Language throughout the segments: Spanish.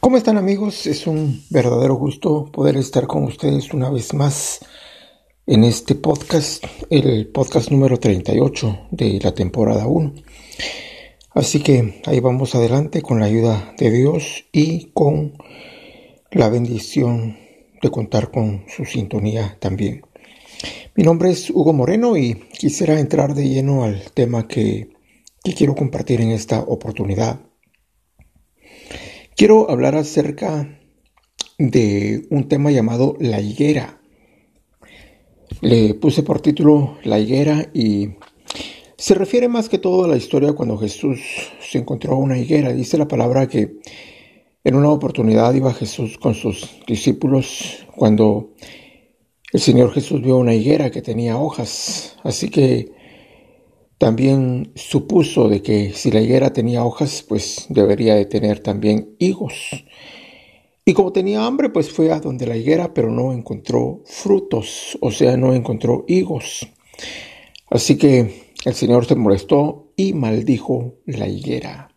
¿Cómo están amigos? Es un verdadero gusto poder estar con ustedes una vez más en este podcast, el podcast número 38 de la temporada 1. Así que ahí vamos adelante con la ayuda de Dios y con la bendición de contar con su sintonía también. Mi nombre es Hugo Moreno y quisiera entrar de lleno al tema que, que quiero compartir en esta oportunidad. Quiero hablar acerca de un tema llamado la higuera. Le puse por título La higuera y se refiere más que todo a la historia cuando Jesús se encontró una higuera. Dice la palabra que en una oportunidad iba Jesús con sus discípulos cuando el Señor Jesús vio una higuera que tenía hojas. Así que también supuso de que si la higuera tenía hojas, pues debería de tener también higos. Y como tenía hambre, pues fue a donde la higuera, pero no encontró frutos, o sea, no encontró higos. Así que el Señor se molestó y maldijo la higuera.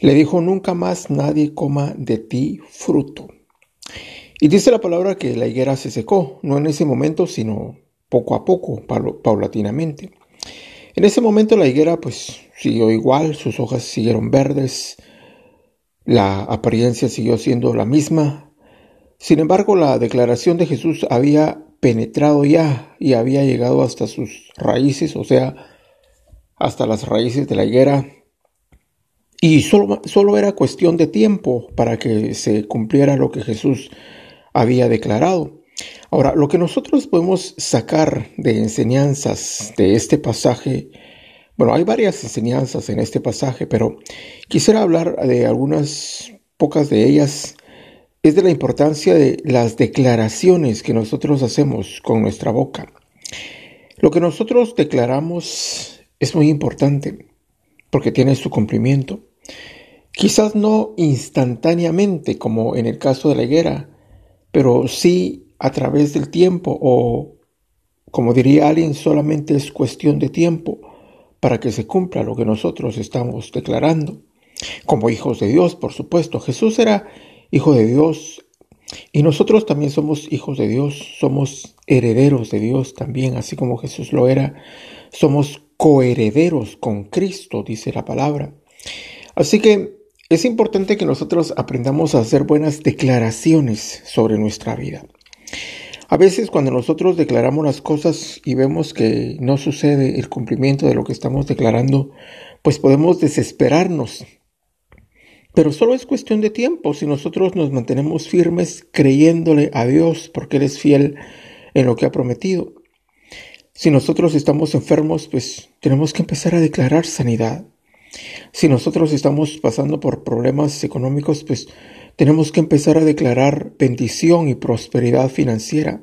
Le dijo, nunca más nadie coma de ti fruto. Y dice la palabra que la higuera se secó, no en ese momento, sino poco a poco, paulatinamente. En ese momento la higuera pues siguió igual, sus hojas siguieron verdes, la apariencia siguió siendo la misma. Sin embargo, la declaración de Jesús había penetrado ya y había llegado hasta sus raíces, o sea, hasta las raíces de la higuera. Y solo, solo era cuestión de tiempo para que se cumpliera lo que Jesús había declarado. Ahora, lo que nosotros podemos sacar de enseñanzas de este pasaje, bueno, hay varias enseñanzas en este pasaje, pero quisiera hablar de algunas pocas de ellas, es de la importancia de las declaraciones que nosotros hacemos con nuestra boca. Lo que nosotros declaramos es muy importante porque tiene su cumplimiento. Quizás no instantáneamente como en el caso de la higuera, pero sí a través del tiempo o, como diría alguien, solamente es cuestión de tiempo para que se cumpla lo que nosotros estamos declarando. Como hijos de Dios, por supuesto. Jesús era hijo de Dios y nosotros también somos hijos de Dios, somos herederos de Dios también, así como Jesús lo era. Somos coherederos con Cristo, dice la palabra. Así que es importante que nosotros aprendamos a hacer buenas declaraciones sobre nuestra vida. A veces cuando nosotros declaramos las cosas y vemos que no sucede el cumplimiento de lo que estamos declarando, pues podemos desesperarnos. Pero solo es cuestión de tiempo si nosotros nos mantenemos firmes creyéndole a Dios porque Él es fiel en lo que ha prometido. Si nosotros estamos enfermos, pues tenemos que empezar a declarar sanidad. Si nosotros estamos pasando por problemas económicos, pues tenemos que empezar a declarar bendición y prosperidad financiera.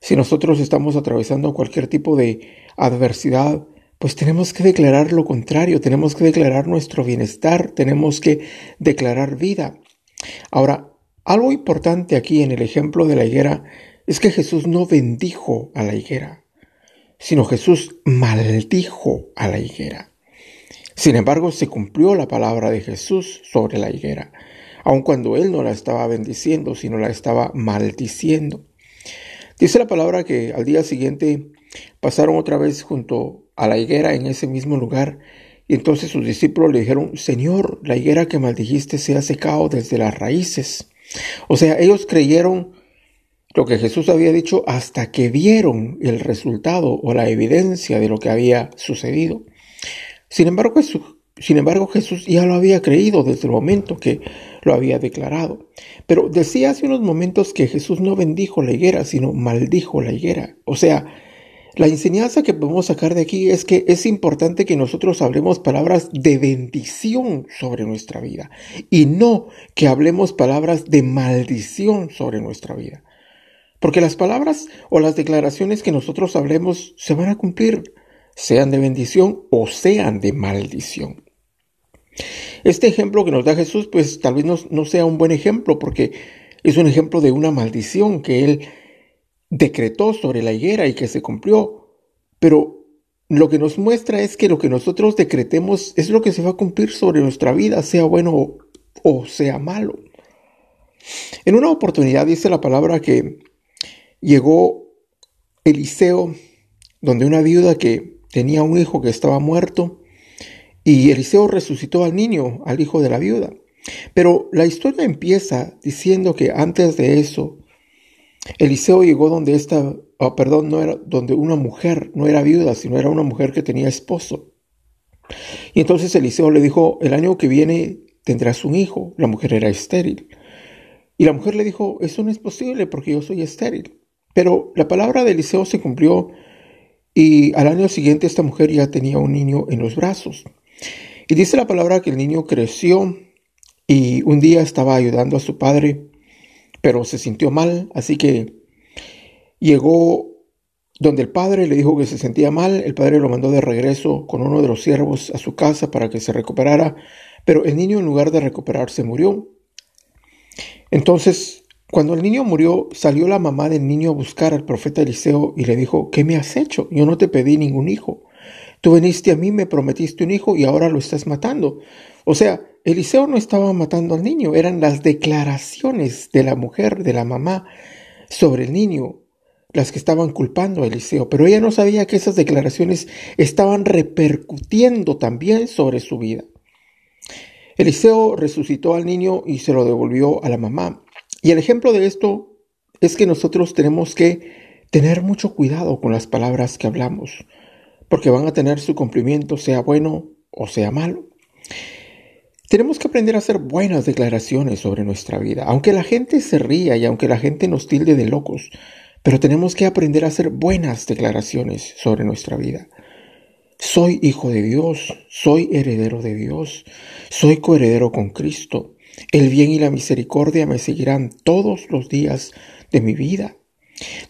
Si nosotros estamos atravesando cualquier tipo de adversidad, pues tenemos que declarar lo contrario, tenemos que declarar nuestro bienestar, tenemos que declarar vida. Ahora, algo importante aquí en el ejemplo de la higuera es que Jesús no bendijo a la higuera, sino Jesús maldijo a la higuera. Sin embargo, se cumplió la palabra de Jesús sobre la higuera aun cuando él no la estaba bendiciendo, sino la estaba maldiciendo. Dice la palabra que al día siguiente pasaron otra vez junto a la higuera en ese mismo lugar, y entonces sus discípulos le dijeron, Señor, la higuera que maldijiste se ha secado desde las raíces. O sea, ellos creyeron lo que Jesús había dicho hasta que vieron el resultado o la evidencia de lo que había sucedido. Sin embargo, sin embargo, Jesús ya lo había creído desde el momento que lo había declarado. Pero decía hace unos momentos que Jesús no bendijo la higuera, sino maldijo la higuera. O sea, la enseñanza que podemos sacar de aquí es que es importante que nosotros hablemos palabras de bendición sobre nuestra vida y no que hablemos palabras de maldición sobre nuestra vida. Porque las palabras o las declaraciones que nosotros hablemos se van a cumplir, sean de bendición o sean de maldición. Este ejemplo que nos da Jesús, pues tal vez no, sea un buen ejemplo porque es un ejemplo de una maldición que él decretó sobre la higuera y que se cumplió. Pero lo que nos muestra es que lo que nosotros decretemos es lo que se va a cumplir sobre nuestra vida, sea bueno o sea malo. En una oportunidad dice la palabra que llegó Eliseo donde una viuda que tenía un hijo que estaba muerto y Eliseo resucitó al niño, al hijo de la viuda. Pero la historia empieza diciendo que antes de eso, Eliseo llegó donde esta, oh, perdón, no era donde una mujer, no era viuda, sino era una mujer que tenía esposo. Y entonces Eliseo le dijo, el año que viene tendrás un hijo. La mujer era estéril. Y la mujer le dijo, eso no es posible porque yo soy estéril. Pero la palabra de Eliseo se cumplió y al año siguiente esta mujer ya tenía un niño en los brazos. Y dice la palabra que el niño creció y un día estaba ayudando a su padre, pero se sintió mal, así que llegó donde el padre le dijo que se sentía mal, el padre lo mandó de regreso con uno de los siervos a su casa para que se recuperara, pero el niño en lugar de recuperarse murió. Entonces, cuando el niño murió, salió la mamá del niño a buscar al profeta Eliseo y le dijo, ¿qué me has hecho? Yo no te pedí ningún hijo. Tú viniste a mí, me prometiste un hijo y ahora lo estás matando. O sea, Eliseo no estaba matando al niño, eran las declaraciones de la mujer, de la mamá, sobre el niño, las que estaban culpando a Eliseo, pero ella no sabía que esas declaraciones estaban repercutiendo también sobre su vida. Eliseo resucitó al niño y se lo devolvió a la mamá. Y el ejemplo de esto es que nosotros tenemos que tener mucho cuidado con las palabras que hablamos, porque van a tener su cumplimiento, sea bueno o sea malo. Tenemos que aprender a hacer buenas declaraciones sobre nuestra vida, aunque la gente se ría y aunque la gente nos tilde de locos, pero tenemos que aprender a hacer buenas declaraciones sobre nuestra vida. Soy hijo de Dios, soy heredero de Dios, soy coheredero con Cristo. El bien y la misericordia me seguirán todos los días de mi vida.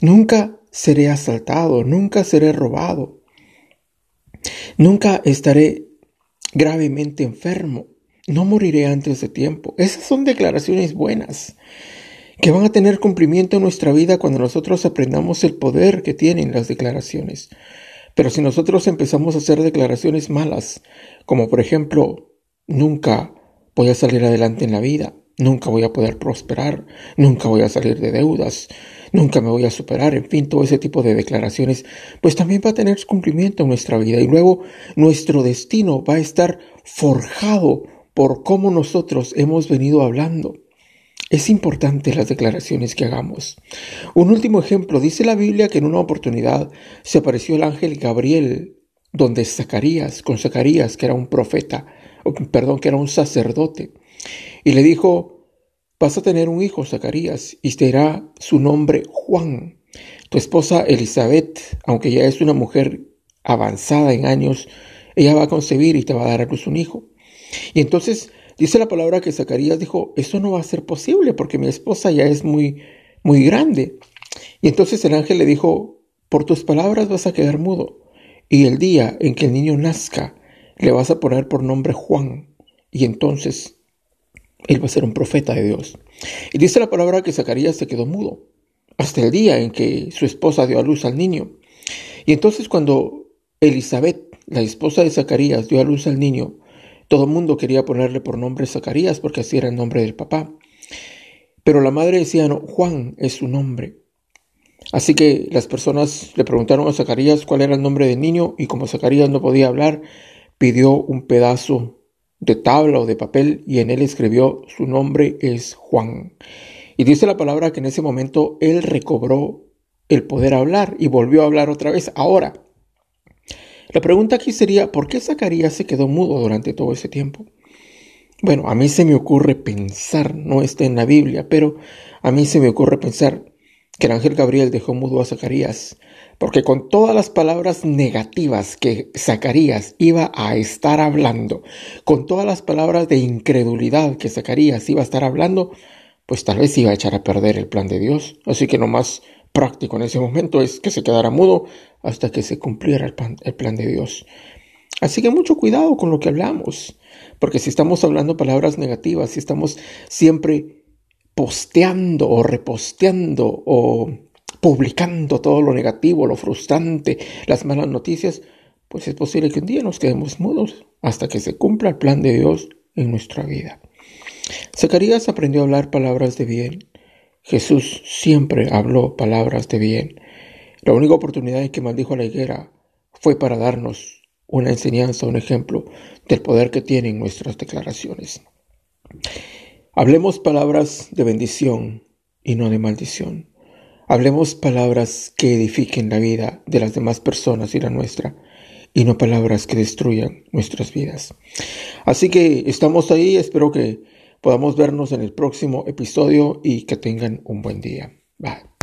Nunca seré asaltado, nunca seré robado, nunca estaré gravemente enfermo, no moriré antes de tiempo. Esas son declaraciones buenas que van a tener cumplimiento en nuestra vida cuando nosotros aprendamos el poder que tienen las declaraciones. Pero si nosotros empezamos a hacer declaraciones malas, como por ejemplo, nunca voy a salir adelante en la vida, nunca voy a poder prosperar, nunca voy a salir de deudas, nunca me voy a superar, en fin, todo ese tipo de declaraciones, pues también va a tener cumplimiento en nuestra vida y luego nuestro destino va a estar forjado por cómo nosotros hemos venido hablando. Es importante las declaraciones que hagamos. Un último ejemplo, dice la Biblia que en una oportunidad se apareció el ángel Gabriel, donde Zacarías, con Zacarías, que era un profeta, perdón, que era un sacerdote, y le dijo, vas a tener un hijo, Zacarías, y será su nombre Juan. Tu esposa Elizabeth, aunque ya es una mujer avanzada en años, ella va a concebir y te va a dar a luz un hijo. Y entonces Dice la palabra que Zacarías dijo, eso no va a ser posible porque mi esposa ya es muy, muy grande. Y entonces el ángel le dijo, por tus palabras vas a quedar mudo. Y el día en que el niño nazca, le vas a poner por nombre Juan. Y entonces él va a ser un profeta de Dios. Y dice la palabra que Zacarías se quedó mudo hasta el día en que su esposa dio a luz al niño. Y entonces cuando Elizabeth, la esposa de Zacarías, dio a luz al niño, todo el mundo quería ponerle por nombre Zacarías porque así era el nombre del papá. Pero la madre decía, no, Juan es su nombre. Así que las personas le preguntaron a Zacarías cuál era el nombre del niño y como Zacarías no podía hablar, pidió un pedazo de tabla o de papel y en él escribió su nombre es Juan. Y dice la palabra que en ese momento él recobró el poder hablar y volvió a hablar otra vez. Ahora, la pregunta aquí sería, ¿por qué Zacarías se quedó mudo durante todo ese tiempo? Bueno, a mí se me ocurre pensar, no está en la Biblia, pero a mí se me ocurre pensar que el ángel Gabriel dejó mudo a Zacarías, porque con todas las palabras negativas que Zacarías iba a estar hablando, con todas las palabras de incredulidad que Zacarías iba a estar hablando, pues tal vez iba a echar a perder el plan de Dios. Así que nomás práctico en ese momento es que se quedara mudo hasta que se cumpliera el plan, el plan de Dios. Así que mucho cuidado con lo que hablamos, porque si estamos hablando palabras negativas, si estamos siempre posteando o reposteando o publicando todo lo negativo, lo frustrante, las malas noticias, pues es posible que un día nos quedemos mudos hasta que se cumpla el plan de Dios en nuestra vida. Zacarías aprendió a hablar palabras de bien. Jesús siempre habló palabras de bien. La única oportunidad en que maldijo a la higuera fue para darnos una enseñanza, un ejemplo del poder que tienen nuestras declaraciones. Hablemos palabras de bendición y no de maldición. Hablemos palabras que edifiquen la vida de las demás personas y la nuestra, y no palabras que destruyan nuestras vidas. Así que estamos ahí, espero que podamos vernos en el próximo episodio y que tengan un buen día. Bye.